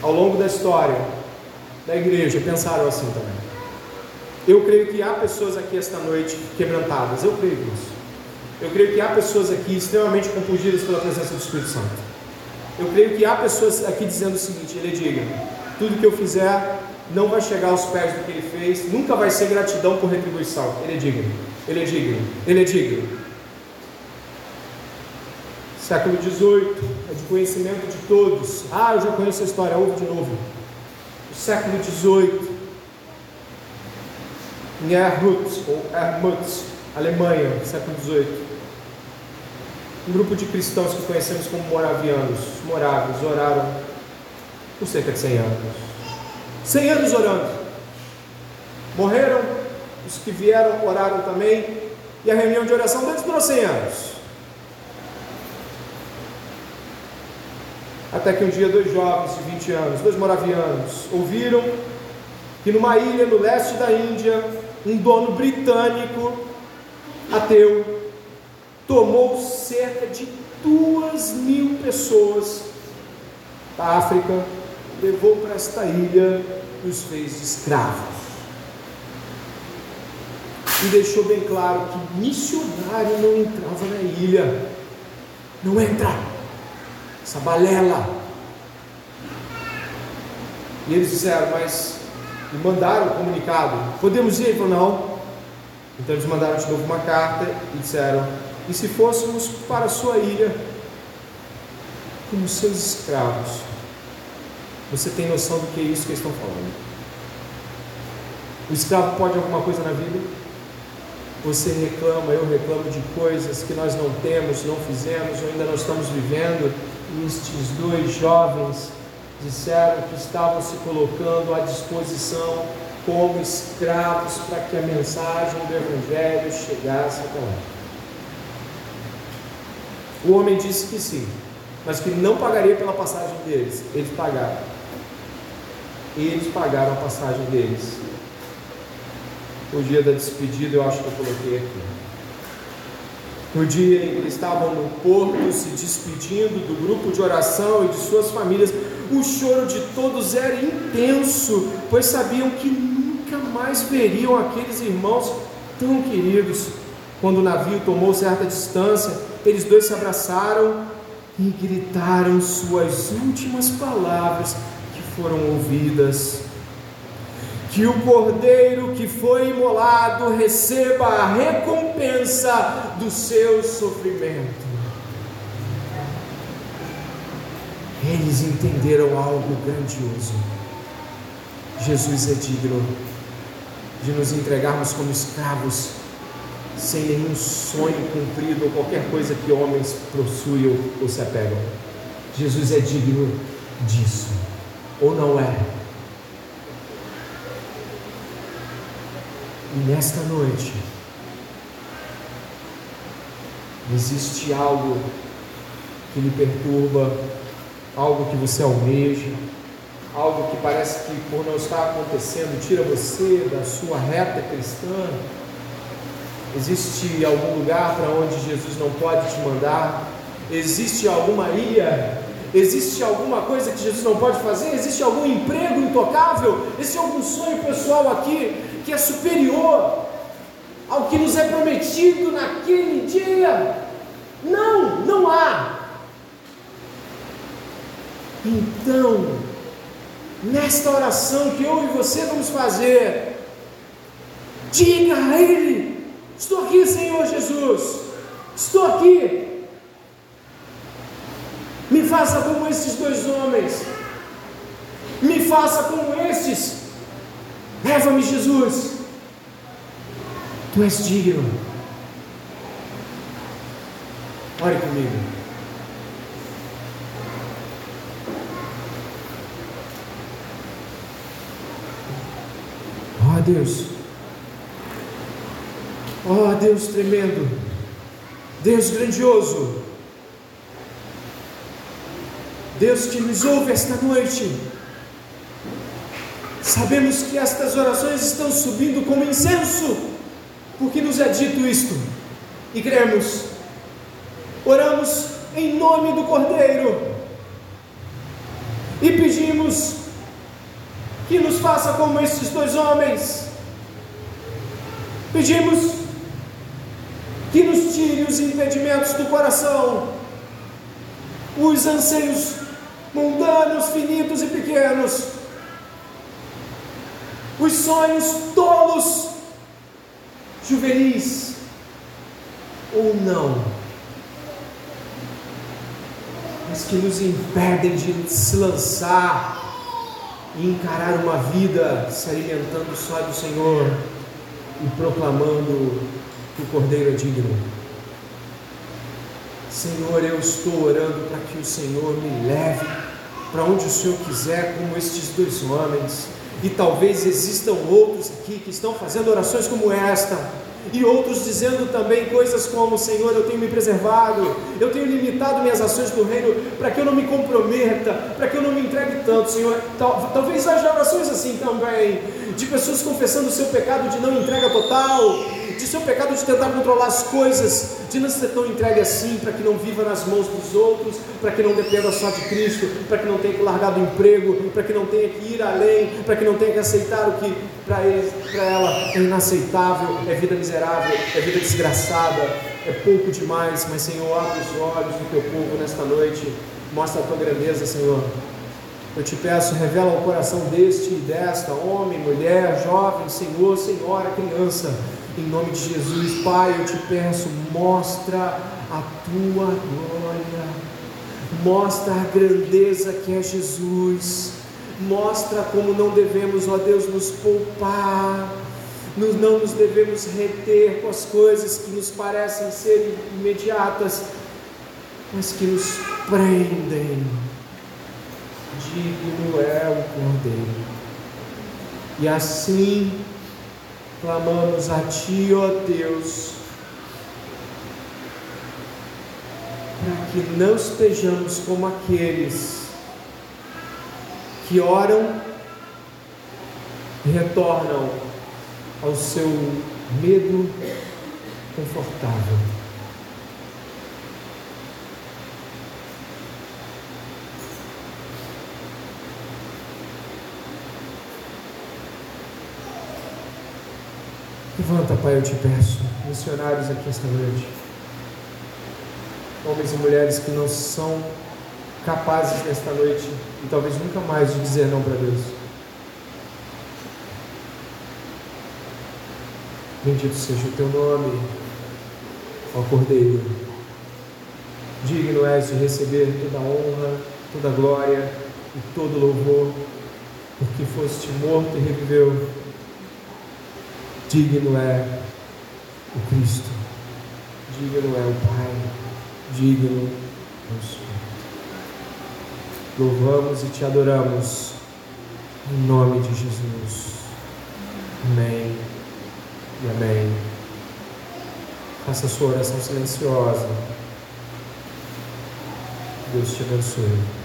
ao longo da história da igreja, pensaram assim também. Eu creio que há pessoas aqui esta noite quebrantadas, eu creio nisso. Eu creio que há pessoas aqui extremamente compungidas pela presença do Espírito Santo. Eu creio que há pessoas aqui dizendo o seguinte: Ele é digno. Tudo que eu fizer não vai chegar aos pés do que ele fez, nunca vai ser gratidão por retribuição. Ele é digno. Ele é digno. Ele é digno. Século XVIII, é de conhecimento de todos. Ah, eu já conheço a história, ouve de novo. O século XVIII, em Ermut, ou Ermut, Alemanha, século XVIII. Um grupo de cristãos que conhecemos como moravianos, moráveis, oraram por cerca de 100 anos. 100 anos orando. Morreram, os que vieram oraram também, e a reunião de oração deles durou 100 anos. Até que um dia dois jovens de 20 anos, dois moravianos, ouviram que numa ilha no leste da Índia, um dono britânico, ateu, tomou cerca de duas mil pessoas da África, levou para esta ilha e os fez escravos. E deixou bem claro que missionário não entrava na ilha. Não entra. Essa balela. E eles disseram, mas e mandaram o comunicado. Podemos ir? Ele falou, não. Então eles mandaram de novo uma carta e disseram: E se fôssemos para a sua ilha, como seus escravos? Você tem noção do que é isso que eles estão falando? O escravo pode alguma coisa na vida? Você reclama, eu reclamo de coisas que nós não temos, não fizemos, ou ainda não estamos vivendo. E estes dois jovens disseram que estavam se colocando à disposição como escravos para que a mensagem do Evangelho chegasse até lá. O homem disse que sim, mas que não pagaria pela passagem deles. Eles pagaram. Eles pagaram a passagem deles. O dia da despedida, eu acho que eu coloquei aqui. No dia em que estavam no porto se despedindo do grupo de oração e de suas famílias, o choro de todos era intenso, pois sabiam que nunca mais veriam aqueles irmãos tão queridos. Quando o navio tomou certa distância, eles dois se abraçaram e gritaram suas últimas palavras que foram ouvidas. Que o cordeiro que foi imolado receba a recompensa do seu sofrimento. Eles entenderam algo grandioso. Jesus é digno de nos entregarmos como escravos, sem nenhum sonho cumprido ou qualquer coisa que homens possuem ou, se apegam. Jesus é digno disso, ou não é? E nesta noite, existe algo que lhe perturba algo que você almeja, algo que parece que por não estar acontecendo tira você da sua reta cristã. Existe algum lugar para onde Jesus não pode te mandar? Existe alguma ilha? Existe alguma coisa que Jesus não pode fazer? Existe algum emprego intocável? Existe algum sonho pessoal aqui que é superior ao que nos é prometido naquele dia? Não, não há. Então, nesta oração que eu e você vamos fazer, diga a Ele: Estou aqui, Senhor Jesus, estou aqui. Me faça como esses dois homens, me faça como estes. Leva-me, Jesus. Tu és digno. Ore comigo. Deus. Oh, Deus tremendo. Deus grandioso. Deus que nos ouve esta noite. Sabemos que estas orações estão subindo como incenso, porque nos é dito isto, e cremos. Oramos em nome do Cordeiro e pedimos faça como esses dois homens. Pedimos que nos tire os impedimentos do coração, os anseios mundanos, finitos e pequenos, os sonhos tolos, juvenis ou não, mas que nos impedem de se lançar e encarar uma vida se alimentando só do Senhor e proclamando que o Cordeiro é digno. Senhor, eu estou orando para que o Senhor me leve para onde o Senhor quiser, como estes dois homens. E talvez existam outros aqui que estão fazendo orações como esta. E outros dizendo também coisas como: Senhor, eu tenho me preservado, eu tenho limitado minhas ações do reino para que eu não me comprometa, para que eu não me entregue tanto, Senhor. Tal, talvez haja orações assim também, de pessoas confessando o seu pecado de não entrega total, de seu pecado de tentar controlar as coisas, de não ser tão entregue assim, para que não viva nas mãos dos outros, para que não dependa só de Cristo, para que não tenha que largar do emprego, para que não tenha que ir além, para que não tenha que aceitar o que para ele, para ela é inaceitável, é vida miserável, é vida desgraçada, é pouco demais, mas Senhor, abre os olhos do teu povo nesta noite, mostra a tua grandeza, Senhor. Eu te peço, revela o coração deste e desta, homem, mulher, jovem, senhor, senhora, criança, em nome de Jesus, Pai, eu te peço, mostra a tua glória, mostra a grandeza que é Jesus, mostra como não devemos, ó Deus, nos poupar, não nos devemos reter com as coisas que nos parecem ser imediatas, mas que nos prendem. Digno é o Cordeiro. E assim clamamos a Ti, ó Deus, para que não estejamos como aqueles que oram e retornam ao seu medo confortável. Levanta, Pai, eu te peço, missionários aqui esta noite, homens e mulheres que não são capazes nesta noite e talvez nunca mais de dizer não para Deus. Bendito seja o teu nome, ó Cordeiro. Digno és de receber toda a honra, toda a glória e todo louvor, porque foste morto e reviveu Digno é o Cristo, digno é o Pai, digno é o Senhor. Louvamos e te adoramos em nome de Jesus. Amém e amém. Faça a sua oração silenciosa. Deus te abençoe.